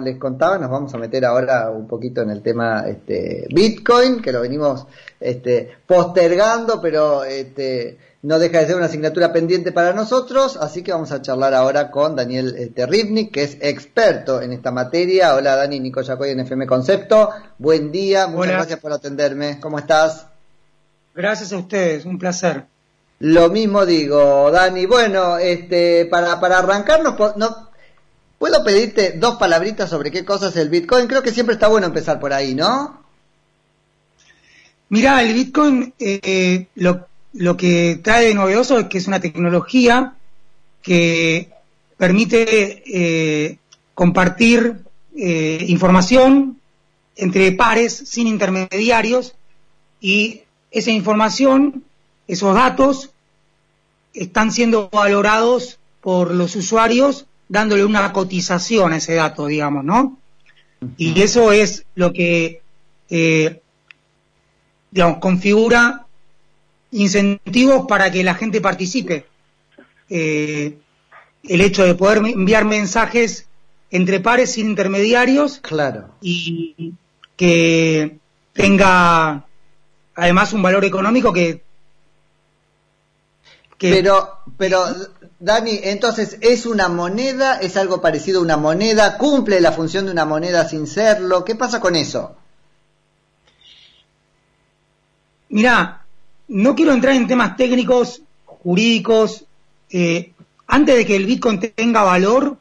como les contaba, nos vamos a meter ahora un poquito en el tema este, Bitcoin, que lo venimos este, postergando, pero este, no deja de ser una asignatura pendiente para nosotros, así que vamos a charlar ahora con Daniel este, Rivnik, que es experto en esta materia. Hola Dani, Nico Yacoy en FM Concepto. Buen día, muchas gracias por atenderme. ¿Cómo estás? Gracias a ustedes, un placer. Lo mismo digo, Dani. Bueno, este, para, para arrancar, no, ¿puedo pedirte dos palabritas sobre qué cosa es el Bitcoin? Creo que siempre está bueno empezar por ahí, ¿no? Mirá, el Bitcoin eh, lo, lo que trae de novedoso es que es una tecnología que permite eh, compartir eh, información entre pares sin intermediarios y esa información, esos datos, están siendo valorados por los usuarios dándole una cotización a ese dato, digamos, ¿no? Y eso es lo que, eh, digamos, configura incentivos para que la gente participe. Eh, el hecho de poder enviar mensajes entre pares sin intermediarios. Claro. Y que tenga además un valor económico que, Pero, pero, Dani, entonces, ¿es una moneda? ¿Es algo parecido a una moneda? ¿Cumple la función de una moneda sin serlo? ¿Qué pasa con eso? Mirá, no quiero entrar en temas técnicos, jurídicos. Eh, antes de que el Bitcoin tenga valor,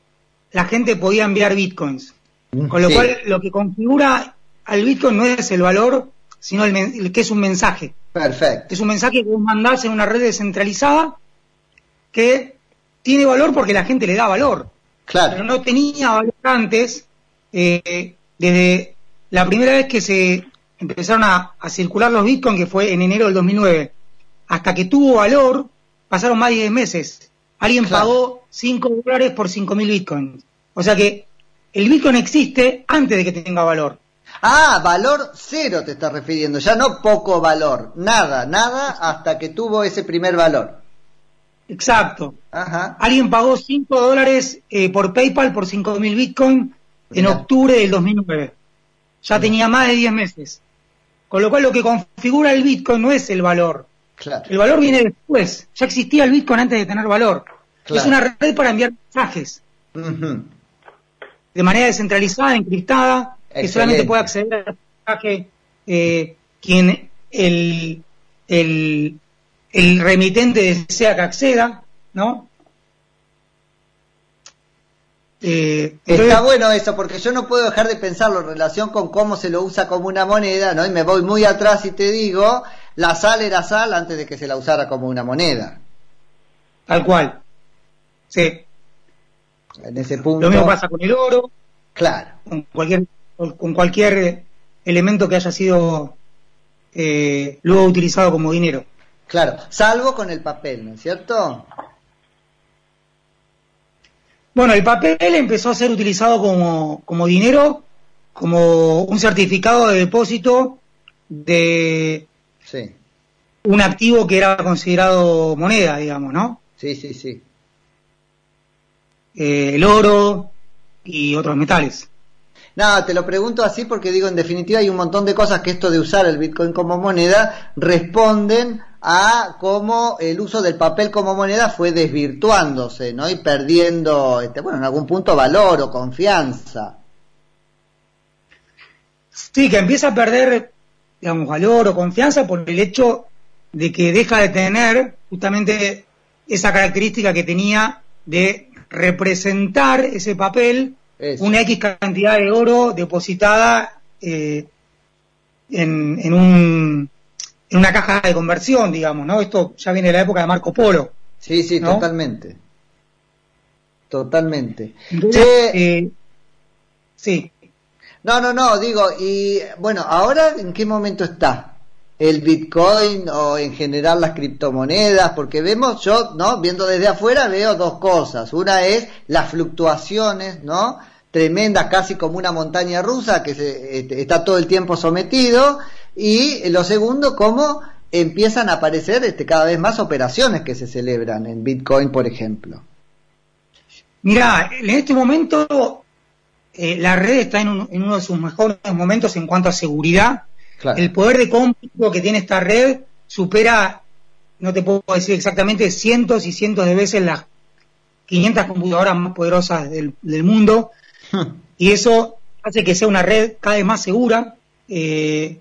la gente podía enviar Bitcoins. Mm, Con lo cual, lo que configura al Bitcoin no es el valor, sino el, que es un mensaje. Perfecto. Es un mensaje que vos mandás en una red descentralizada que tiene valor porque la gente le da valor. Claro. Pero no tenía valor antes, eh, desde la primera vez que se empezaron a, circular los bitcoins, que fue en enero del 2009, hasta que tuvo valor, pasaron más de 10 meses. Alguien pagó 5 dólares por 5.000 bitcoins. O sea que el bitcoin existe antes de que tenga valor. Ah, valor cero te estás refiriendo, ya no poco valor, nada, nada hasta que tuvo ese primer valor. Exacto. Alguien pagó 5 dólares eh, por PayPal por 5.000 Bitcoin en octubre del 2009. Ya tenía más de 10 meses. Con lo cual lo que configura el Bitcoin no es el valor. El valor viene después. Ya existía el Bitcoin antes de tener valor. Es una red para enviar mensajes. De manera descentralizada, encriptada, que solamente puede acceder al mensaje eh, quien el, el, el remitente desea que acceda, ¿no? Eh, Está bueno eso, porque yo no puedo dejar de pensarlo en relación con cómo se lo usa como una moneda, ¿no? Y me voy muy atrás y te digo, la sal era sal antes de que se la usara como una moneda. Tal cual. Sí. En ese punto. Lo mismo pasa con el oro. Claro. Con cualquier, con cualquier elemento que haya sido eh, luego utilizado como dinero. Claro, salvo con el papel, ¿no es cierto? Bueno, el papel empezó a ser utilizado como, como dinero, como un certificado de depósito de un activo que era considerado moneda, digamos, ¿no? Sí, sí, sí. Eh, el oro y otros metales. No, te lo pregunto así porque digo, en definitiva hay un montón de cosas que esto de usar el Bitcoin como moneda responden a cómo el uso del papel como moneda fue desvirtuándose, ¿no? Y perdiendo, este, bueno, en algún punto valor o confianza. Sí, que empieza a perder, digamos, valor o confianza por el hecho de que deja de tener justamente esa característica que tenía de representar ese papel una X cantidad de oro depositada eh, en, en un en una caja de conversión, digamos, ¿no? Esto ya viene de la época de Marco Polo. Sí, sí, totalmente. Totalmente. Eh, sí. No, no, no, digo, y bueno, ahora en qué momento está el Bitcoin o en general las criptomonedas, porque vemos, yo, ¿no? Viendo desde afuera veo dos cosas. Una es las fluctuaciones, ¿no? Tremendas, casi como una montaña rusa que se, este, está todo el tiempo sometido y lo segundo, cómo empiezan a aparecer este, cada vez más operaciones que se celebran en Bitcoin, por ejemplo. Mira, en este momento eh, la red está en, uno de sus mejores momentos en cuanto a seguridad. El poder de cómputo que tiene esta red supera, no te puedo decir exactamente, cientos y cientos de veces las 500 computadoras más poderosas del, mundo. y eso hace que sea una red cada vez más segura. Eh,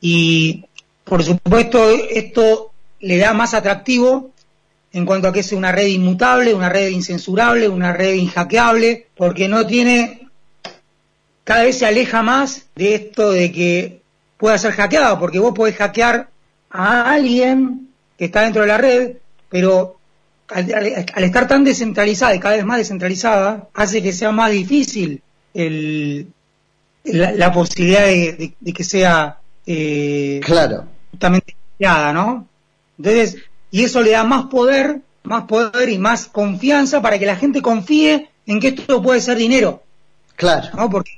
y por supuesto, esto le da más atractivo en cuanto a que es una red inmutable, una red incensurable, una red inhackeable, porque no tiene, cada vez se aleja más de esto de que pueda ser hackeado, porque vos podés hackear a alguien que está dentro de la red, pero al, estar tan descentralizada y cada vez más descentralizada, hace que sea más difícil la, posibilidad de, que sea eh, claro justamente ¿no? Entonces, y eso le da más poder, más poder y más confianza para que la gente confíe en que esto puede ser dinero. Claro. ¿no? Porque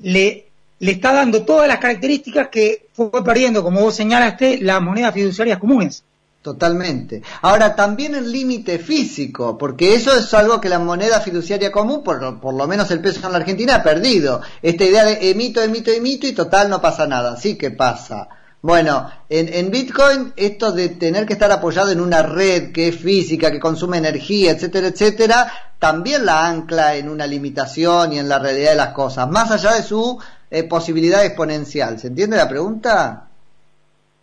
le, le está dando todas las características que fue perdiendo, como vos señalaste, las monedas fiduciarias comunes. Totalmente. Ahora, también el límite físico, porque eso es algo que la moneda fiduciaria común, por, por, lo menos el peso en la Argentina, ha perdido. Esta idea de emito, emito, emito y total no pasa nada. Sí que pasa. Bueno, en, Bitcoin esto de tener que estar apoyado en una red que es física, que consume energía, etcétera, etcétera, también la ancla en una limitación y en la realidad de las cosas, más allá de su eh, posibilidad exponencial. ¿Se entiende la pregunta?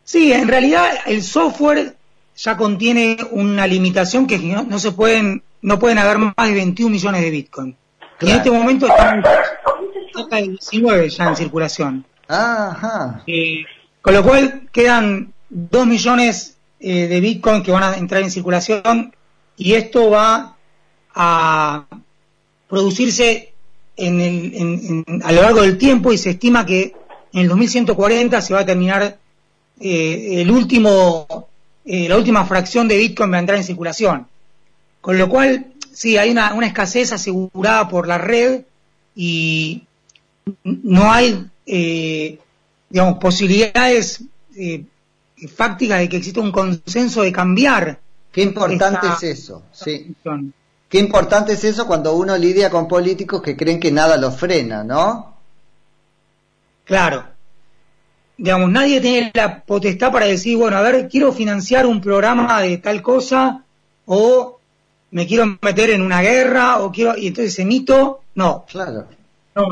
Sí, en realidad el software ya contiene una limitación que no, se pueden, no pueden haber más de 21 millones de Bitcoin. Y en este momento están cerca de 19 ya en circulación. Ajá. Eh, con lo cual quedan 2 millones eh, de Bitcoin que van a entrar en circulación y esto va a producirse a lo largo del tiempo y se estima que en el 2140 se va a terminar eh, el último, eh, la última fracción de Bitcoin va a entrar en circulación. Con lo cual, sí, hay una, una escasez asegurada por la red y no hay digamos, posibilidades eh, fácticas de que exista un consenso de cambiar. Qué importante es eso, sí. Qué importante es eso cuando uno lidia con políticos que creen que nada los frena, ¿no? Claro. Digamos, nadie tiene la potestad para decir, bueno, a ver, quiero financiar un programa de tal cosa o me quiero meter en una guerra o quiero y entonces emito, no. Claro. No,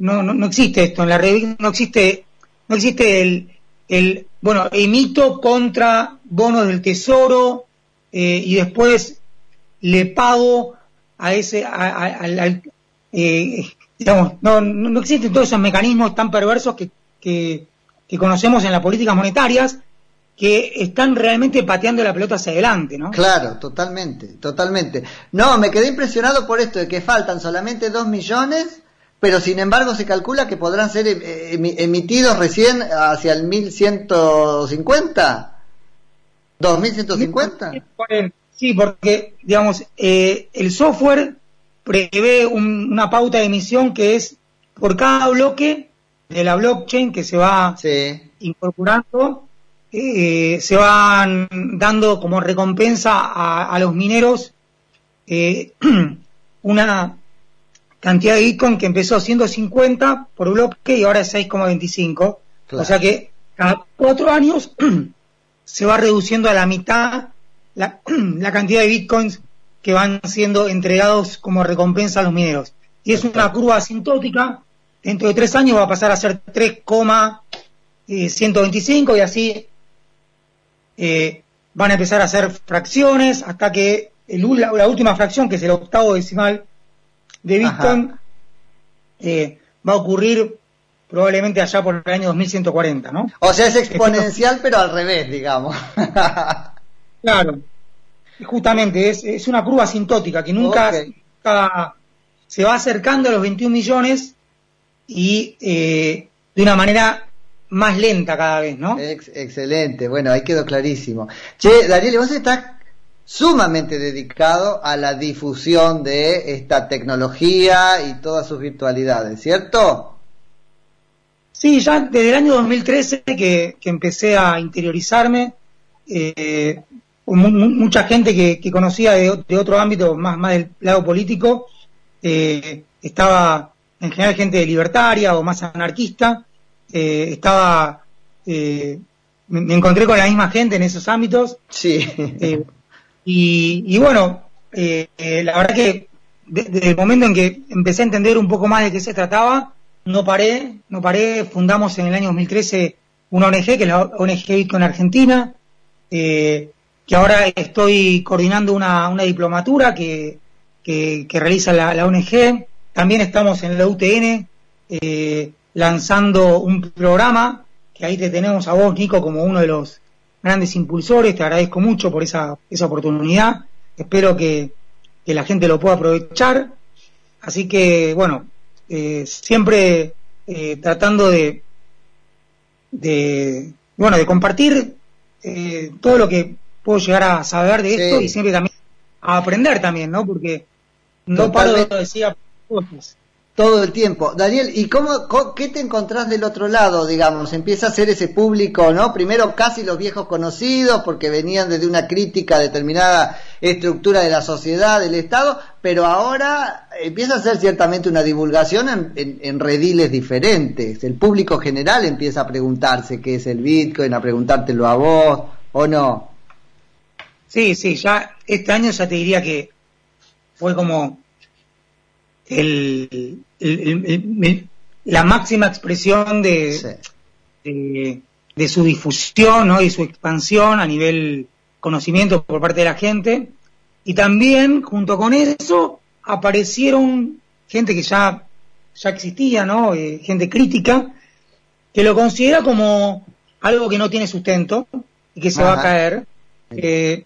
no, no, no existe esto en la revista, no existe no existe el, el bueno, emito contra bonos del tesoro eh, y después le pago a ese, al, eh, digamos, no, no existen todos esos mecanismos tan perversos que, que, que conocemos en las políticas monetarias que están realmente pateando la pelota hacia adelante, ¿no? Claro, totalmente, totalmente. No, me quedé impresionado por esto de que faltan solamente dos millones pero sin embargo se calcula que podrán ser eh, emitidos recién hacia el 1150. ¿2150? Sí, porque, digamos, eh, el software prevé una pauta de emisión que es por cada bloque de la blockchain que se va incorporando, eh, se van dando como recompensa a, a los mineros una cantidad de Bitcoin que empezó siendo 50 por bloque y ahora es 6,25. O sea que cada cuatro años se va reduciendo a la mitad la, cantidad de Bitcoins que van siendo entregados como recompensa a los mineros. Y es una curva asintótica. Dentro de tres años va a pasar a ser 3,125 y así eh, van a empezar a hacer fracciones hasta que la última fracción, que es el octavo decimal, de Bitcoin eh, va a ocurrir probablemente allá por el año 2140, ¿no? O sea, es exponencial, pero al revés, digamos. claro, justamente, es, es, una curva asintótica que nunca, se va acercando a los 21 millones y eh, de una manera más lenta cada vez, ¿no? excelente, bueno, ahí quedó clarísimo. Che, Daniel, vos estás sumamente dedicado a la difusión de esta tecnología y todas sus virtualidades, ¿cierto? Sí, ya desde el año 2013 que, empecé a interiorizarme, eh, mucha gente que, conocía de, otro ámbito, más, más del lado político, eh, estaba en general gente libertaria o más anarquista, eh, estaba, eh, me, encontré con la misma gente en esos ámbitos. Sí. Y, y, bueno, la verdad que desde el momento en que empecé a entender un poco más de qué se trataba, no paré, no paré, fundamos en el año 2013 una ONG, que es la ONG Bitcoin Argentina, que ahora estoy coordinando una, una diplomatura que, que, realiza la, la, ONG. También estamos en la UTN eh, lanzando un programa, que ahí te tenemos a vos, Nico, como uno de los grandes impulsores. Te agradezco mucho por esa, esa oportunidad. Espero que, que la gente lo pueda aprovechar. Así que, bueno, eh, siempre eh, tratando de, de, bueno, de compartir todo lo que puedo llegar a saber de esto y siempre también a aprender también, ¿no? Porque no paro de decir cosas todo el tiempo. Daniel, ¿y cómo, qué te encontrás del otro lado, digamos? Empieza a ser ese público, ¿no? Primero casi los viejos conocidos, porque venían desde una crítica a determinada estructura de la sociedad, del Estado, pero ahora empieza a ser ciertamente una divulgación en, rediles diferentes. El público general empieza a preguntarse qué es el Bitcoin, a preguntártelo a vos, ¿o no? Sí, sí, ya este año ya te diría que fue como el, la máxima expresión de, de, su difusión ¿no? y su expansión a nivel conocimiento por parte de la gente. Y también, junto con eso, aparecieron gente que ya, ya existía, ¿no? Eh, gente crítica, que lo considera como algo que no tiene sustento y que se va a caer. Eh,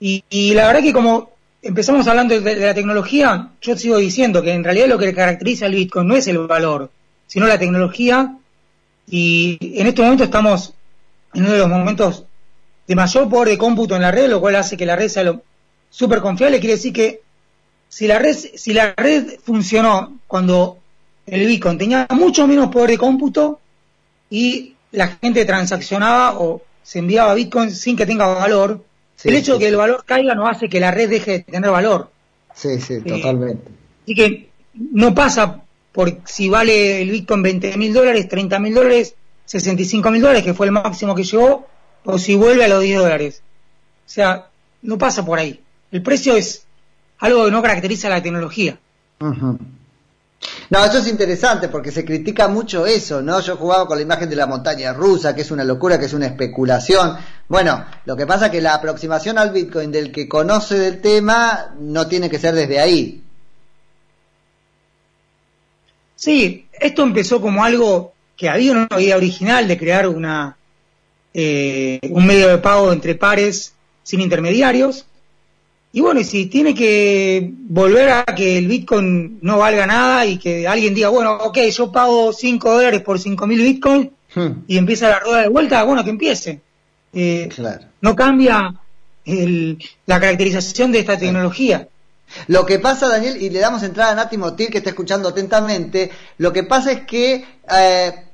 y, la verdad que como empezamos hablando de, la tecnología, yo sigo diciendo que en realidad lo que caracteriza al Bitcoin no es el valor, sino la tecnología. Y en este momento estamos en uno de los momentos de mayor poder de cómputo en la red, lo cual hace que la red sea lo súper confiable. Quiere decir que si la red, si la red funcionó cuando el Bitcoin tenía mucho menos poder de cómputo y la gente transaccionaba o se enviaba Bitcoin sin que tenga valor, el hecho de que el valor caiga no hace que la red deje de tener valor. Sí, sí, eh, totalmente. Así que no pasa por si vale el Bitcoin 20 mil dólares, 30 mil dólares, 65 mil dólares, que fue el máximo que llegó, o si vuelve a los 10 dólares. O sea, no pasa por ahí. El precio es algo que no caracteriza la tecnología. No, eso es interesante porque se critica mucho eso, ¿no? Yo jugaba con la imagen de la montaña rusa, que es una locura, que es una especulación. Bueno, lo que pasa es que la aproximación al Bitcoin del que conoce del tema no tiene que ser desde ahí. Sí, esto empezó como algo que había una idea original de crear una eh, un medio de pago entre pares sin intermediarios y bueno, y si tiene que volver a que el Bitcoin no valga nada y que alguien diga, bueno, ok, yo pago 5 dólares por 5 mil Bitcoin hmm. y empieza la rueda de vuelta, bueno, que empiece. Eh, no cambia la caracterización de esta tecnología. Lo que pasa, Daniel, y le damos entrada a Nati Motil, que está escuchando atentamente, lo que pasa es que eh,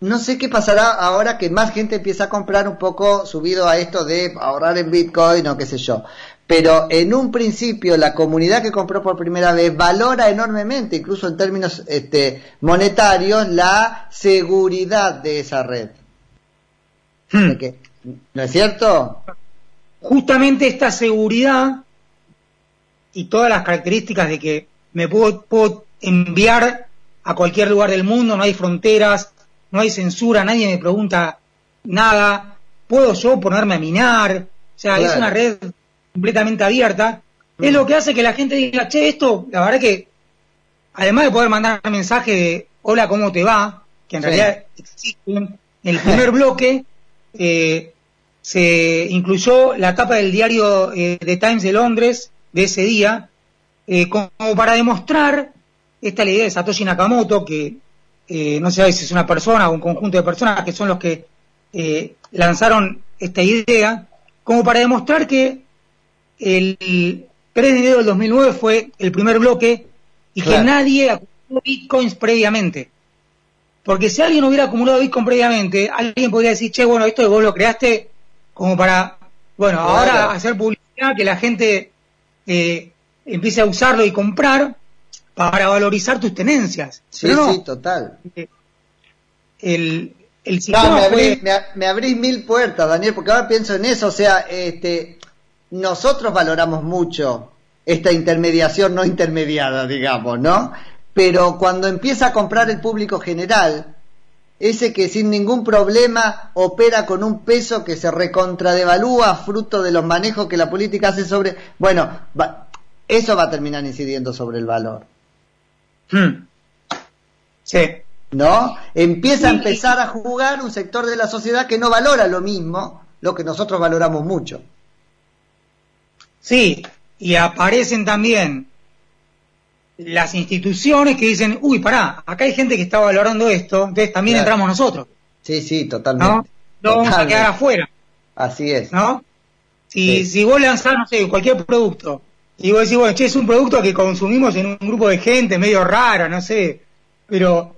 no sé qué pasará ahora que más gente empieza a comprar un poco subido a esto de ahorrar en Bitcoin o qué sé yo pero en un principio la comunidad que compró por primera vez valora enormemente, incluso en términos este, monetarios, la seguridad de esa red. Hmm. ¿No es cierto? Justamente esta seguridad y todas las características de que me puedo, puedo enviar a cualquier lugar del mundo, no hay fronteras, no hay censura, nadie me pregunta nada, puedo yo ponerme a minar, o sea, es una red completamente abierta, es lo que hace que la gente diga, che, esto, la verdad que, además de poder mandar un mensaje de hola, ¿cómo te va? Que en realidad existe, en el primer bloque eh, se incluyó la tapa del diario eh, The Times de Londres de ese día, eh, como, para demostrar esta la idea de Satoshi Nakamoto, que no sé si es una persona o un conjunto de personas que son los que lanzaron esta idea, como para demostrar que el 3 de enero del 2009 fue el primer bloque y que nadie acumuló bitcoins previamente. Porque si alguien hubiera acumulado bitcoin previamente, alguien podría decir, che, bueno, esto vos lo creaste como para, bueno, ahora hacer publicidad, que la gente eh, empiece a usarlo y comprar. Para valorizar tus tenencias. Sí, sí, total. Eh, el, el no, me, abrís, me, abrís mil puertas, Daniel, porque ahora pienso en eso. O sea, este, nosotros valoramos mucho esta intermediación no intermediada, digamos, ¿no? Pero cuando empieza a comprar el público general, ese que sin ningún problema opera con un peso que se recontradevalúa fruto de los manejos que la política hace sobre... Bueno, eso va a terminar incidiendo sobre el valor. Hmm. Sí. ¿No? Empieza a empezar a jugar un sector de la sociedad que no valora lo mismo, lo que nosotros valoramos mucho. Sí, y aparecen también las instituciones que dicen, uy, pará, acá hay gente que está valorando esto, entonces también entramos nosotros. Sí, sí, totalmente. ¿No? vamos a quedar afuera. Así es. ¿No? Si, si vos lanzás, no sé, cualquier producto, y vos decís, bueno, che, es un producto que consumimos en un grupo de gente medio rara, no sé, pero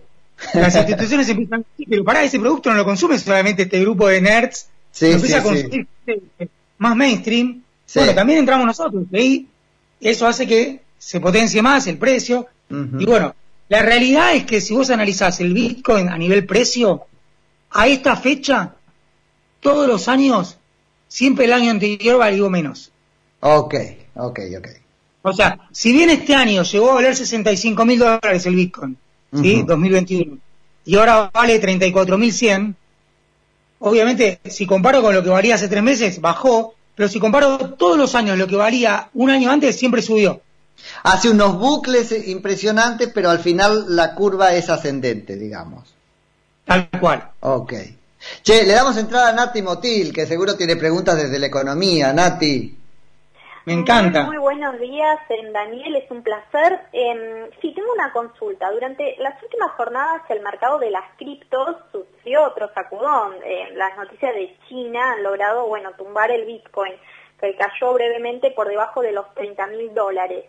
las instituciones empiezan, pero pará, ese producto no lo consume solamente este grupo de nerds, sí, empieza a consumir más mainstream, bueno, también entramos nosotros, y eso hace que se potencie más el precio. Y bueno, la realidad es que si vos analizás el Bitcoin a nivel precio, a esta fecha, todos los años, siempre el año anterior valió menos. Ok, ok, ok. O sea, si bien este año llegó a valer 65 mil dólares el Bitcoin, ¿sí? 2021, y ahora vale 34 mil 100, obviamente, si comparo con lo que valía hace tres meses, bajó, pero si comparo todos los años lo que valía un año antes, siempre subió. Hace unos bucles impresionantes, pero al final la curva es ascendente, digamos. Tal cual. Ok. Che, le damos entrada a Nati Motil, que seguro tiene preguntas desde la economía. Nati. Me encanta. Muy, buenos días, Daniel, es un placer. Eh, sí, tengo una consulta. Durante las últimas jornadas el mercado de las criptos sufrió otro sacudón. las noticias de China han logrado, bueno, tumbar el Bitcoin, que cayó brevemente por debajo de los 30 mil dólares.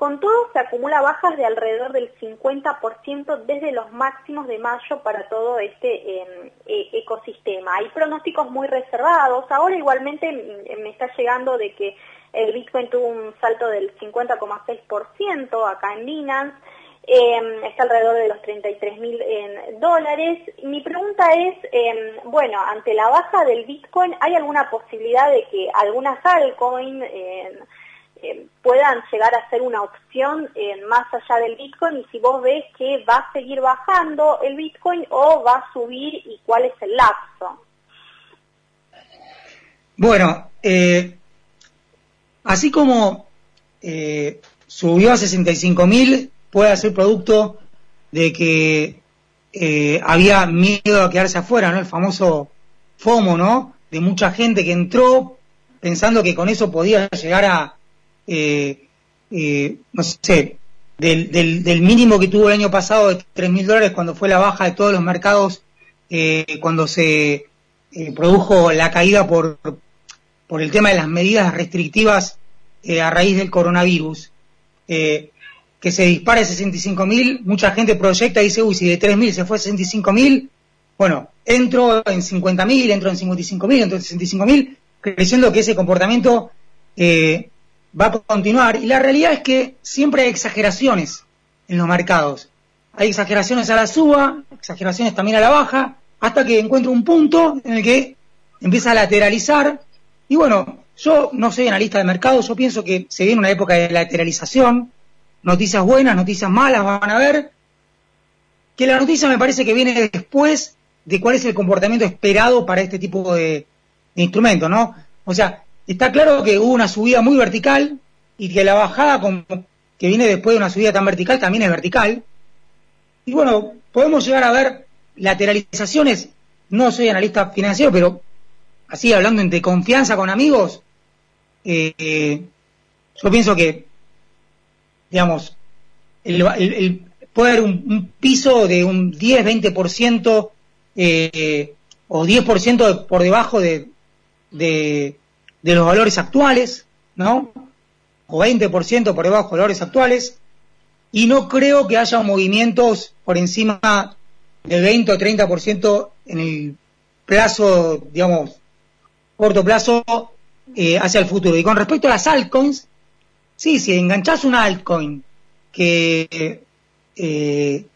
Con todo, se acumula bajas de alrededor del 50% desde los máximos de mayo para todo este em, e, ecosistema. Hay pronósticos muy reservados. Ahora igualmente mm, me está llegando de que el Bitcoin tuvo un salto del 50,6% acá en Binance, em, está alrededor de los 33 mil dólares. Mi pregunta es, em, bueno, ante la baja del Bitcoin, ¿hay alguna posibilidad de que algunas altcoins em, puedan llegar a ser una opción más allá del Bitcoin? Y si vos ves que va a seguir bajando el Bitcoin o va a subir y cuál es el lapso. Bueno, eh, Así como eh, subió a 65 mil, puede ser producto de que eh, había miedo a quedarse afuera, ¿no? El famoso FOMO, ¿no? De mucha gente que entró pensando que con eso podía llegar a, eh, no sé, del, del, mínimo que tuvo el año pasado de 3 mil dólares cuando fue la baja de todos los mercados, cuando se produjo la caída por, por el tema de las medidas restrictivas eh, a raíz del coronavirus, eh, que se dispara a 65.000, mucha gente proyecta y dice, uy, si de 3.000 se fue a 65.000, bueno, entro en 50.000, entro en 55.000, entro en 65.000, creciendo que ese comportamiento eh, va a continuar. Y la realidad es que siempre hay exageraciones en los mercados. Hay exageraciones a la suba, exageraciones también a la baja, hasta que encuentro un punto en el que empieza a lateralizar y bueno, yo no soy analista de mercado, yo pienso que se viene una época de lateralización, noticias buenas, noticias malas van a ver, que la noticia me parece que viene después de cuál es el comportamiento esperado para este tipo de, instrumentos, ¿no? O sea, está claro que hubo una subida muy vertical y que la bajada que viene después de una subida tan vertical también es vertical. Y bueno, podemos llegar a ver lateralizaciones, no soy analista financiero, pero así hablando entre confianza con amigos, eh, yo pienso que, digamos, puede haber un, piso de un 10-20% eh, o 10% por debajo de, de, de, los valores actuales, ¿no? O 20% por debajo de los valores actuales. Y no creo que haya movimientos por encima del 20 o 30% en el plazo, digamos, corto plazo eh, hacia el futuro. Y con respecto a las altcoins, sí, si enganchás una altcoin que eh,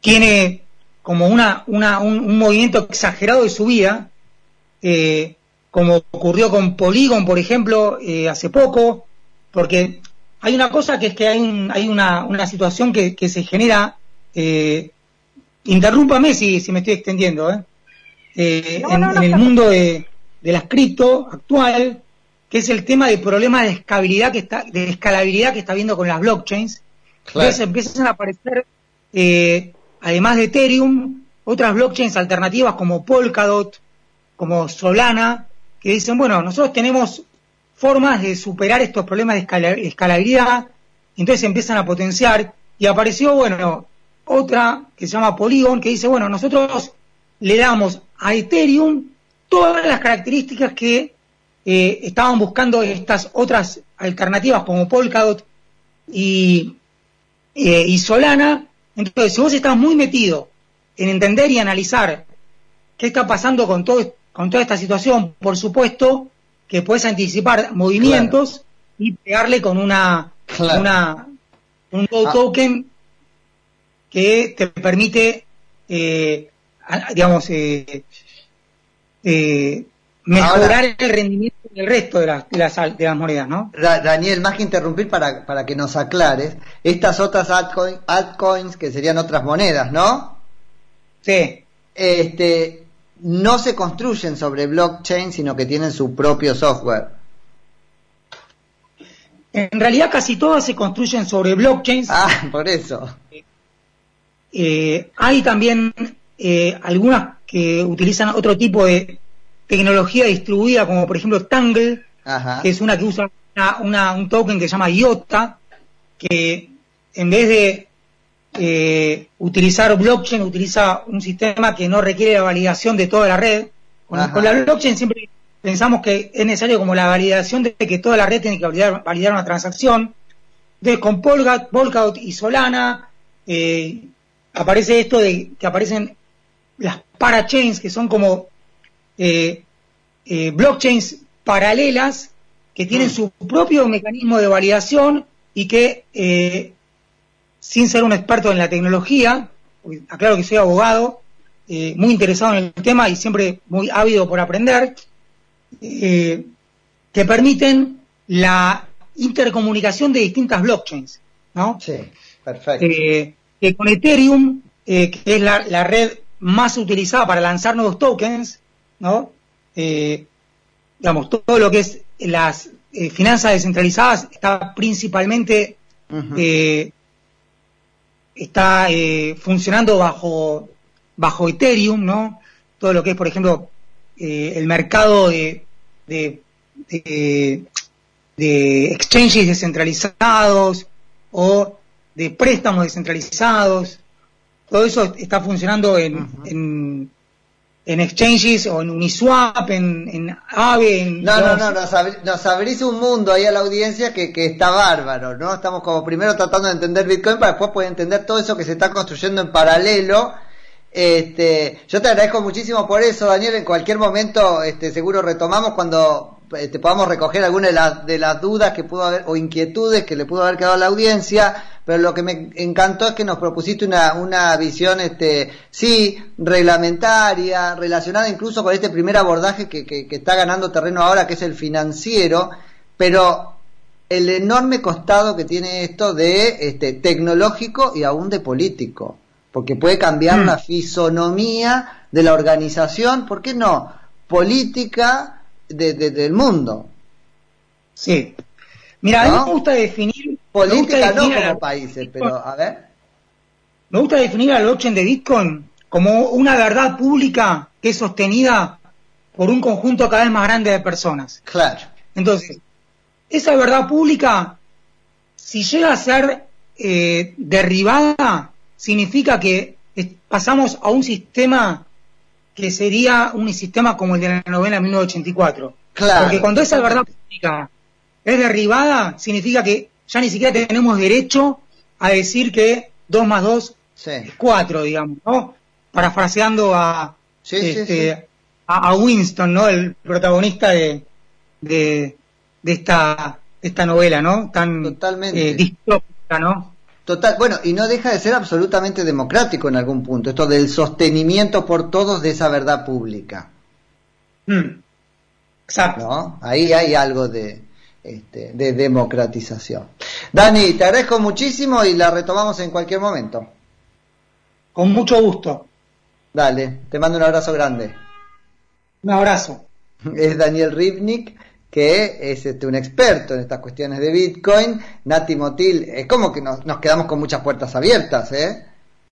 tiene como una, una un, movimiento exagerado de subida, eh, como ocurrió con Polygon, por ejemplo, eh, hace poco, porque hay una cosa que es que hay, hay una, una situación que, que se genera, eh, interrúmpame si, si me estoy extendiendo, ¿eh? eh en, el mundo de, de las cripto actual, que es el tema del problema de escalabilidad que está, de escalabilidad que está viendo con las blockchains. Entonces empiezan a aparecer, eh, además de Ethereum, otras blockchains alternativas como Polkadot, como Solana, que dicen, bueno, nosotros tenemos formas de superar estos problemas de escalabilidad, entonces empiezan a potenciar, y apareció, bueno, otra que se llama Polygon, que dice, bueno, nosotros le damos a Ethereum todas las características que eh, estaban buscando estas otras alternativas como Polkadot y, eh, y Solana. Entonces, si vos estás muy metido en entender y analizar qué está pasando con, todo, con toda esta situación, por supuesto que puedes anticipar movimientos y pegarle con una, una un ah. token que te permite, eh, digamos, eh, eh, mejorar el rendimiento del resto de las, de las, de las monedas, ¿no? Daniel, más que interrumpir para, para que nos aclares, estas otras altcoins, que serían otras monedas, ¿no? Sí. Este, no se construyen sobre blockchain, sino que tienen su propio software. En realidad casi todas se construyen sobre blockchains. Ah, por eso. Eh, hay también eh, algunas que utilizan otro tipo de tecnología distribuida, como por ejemplo Tangle, que es una que usa una, un token que se llama IOTA, que en vez de eh, utilizar blockchain, utiliza un sistema que no requiere la validación de toda la red. Con, la blockchain siempre pensamos que es necesario como la validación de que toda la red tiene que validar, validar una transacción. Entonces con Polkadot, y Solana eh, aparece esto de que aparecen las parachains, que son como eh, eh, blockchains paralelas que tienen mm. su propio mecanismo de validación y que, sin ser un experto en la tecnología, aclaro que soy abogado, muy interesado en el tema y siempre muy ávido por aprender, que permiten la intercomunicación de distintas blockchains, ¿no? Sí, perfecto. que con Ethereum, que es la, red más utilizada para lanzar nuevos tokens, ¿no? Eh, digamos, todo lo que es las eh, finanzas descentralizadas está principalmente eh, está funcionando bajo bajo Ethereum, ¿no? Todo lo que es, por ejemplo, el mercado de, de, de, exchanges descentralizados o de préstamos descentralizados, todo eso está funcionando en, en, exchanges o en Uniswap, en, en Aave. En no, no, no, nos, abrís un mundo ahí a la audiencia que, que está bárbaro, ¿no? Estamos como primero tratando de entender Bitcoin para después poder entender todo eso que se está construyendo en paralelo. Este, yo te agradezco muchísimo por eso, Daniel. En cualquier momento, este, seguro retomamos cuando este, podamos recoger alguna de, las de las dudas que pudo haber o inquietudes que le pudo haber quedado a la audiencia pero lo que me encantó es que nos propusiste una, una visión, este, sí, reglamentaria, relacionada incluso con este primer abordaje que, que, está ganando terreno ahora, que es el financiero, pero el enorme costado que tiene esto de este, tecnológico y aún de político, porque puede cambiar mm. la fisonomía de la organización, ¿por qué no? Política de, del mundo. Sí. Mira, a mí me gusta definir Política no como países, pero a ver. Me gusta definir al blockchain de Bitcoin como una verdad pública que es sostenida por un conjunto cada vez más grande de personas. Claro. Entonces, esa verdad pública, si llega a ser eh, derribada, significa que pasamos a un sistema que sería un sistema como el de la novela 1984. Claro. Porque cuando esa verdad pública es derribada, significa que ya ni siquiera tenemos derecho a decir que 2 más 2 es 4, digamos, ¿no? Parafraseando a, este, A, Winston, ¿no? El protagonista de, de, esta, esta novela, ¿no? Tan Totalmente. eh, distópica, ¿no? Total, bueno, y no deja de ser absolutamente democrático en algún punto, esto del sostenimiento por todos de esa verdad pública, Mm. Exacto. ¿no? Ahí hay algo de, este, de democratización. Dani, te agradezco muchísimo y la retomamos en cualquier momento. Con mucho gusto. Dale, te mando un abrazo grande. Un abrazo. Es Daniel Rivnik, que es este, un experto en estas cuestiones de Bitcoin. Nati Motil, es como que nos, nos quedamos con muchas puertas abiertas, ¿eh?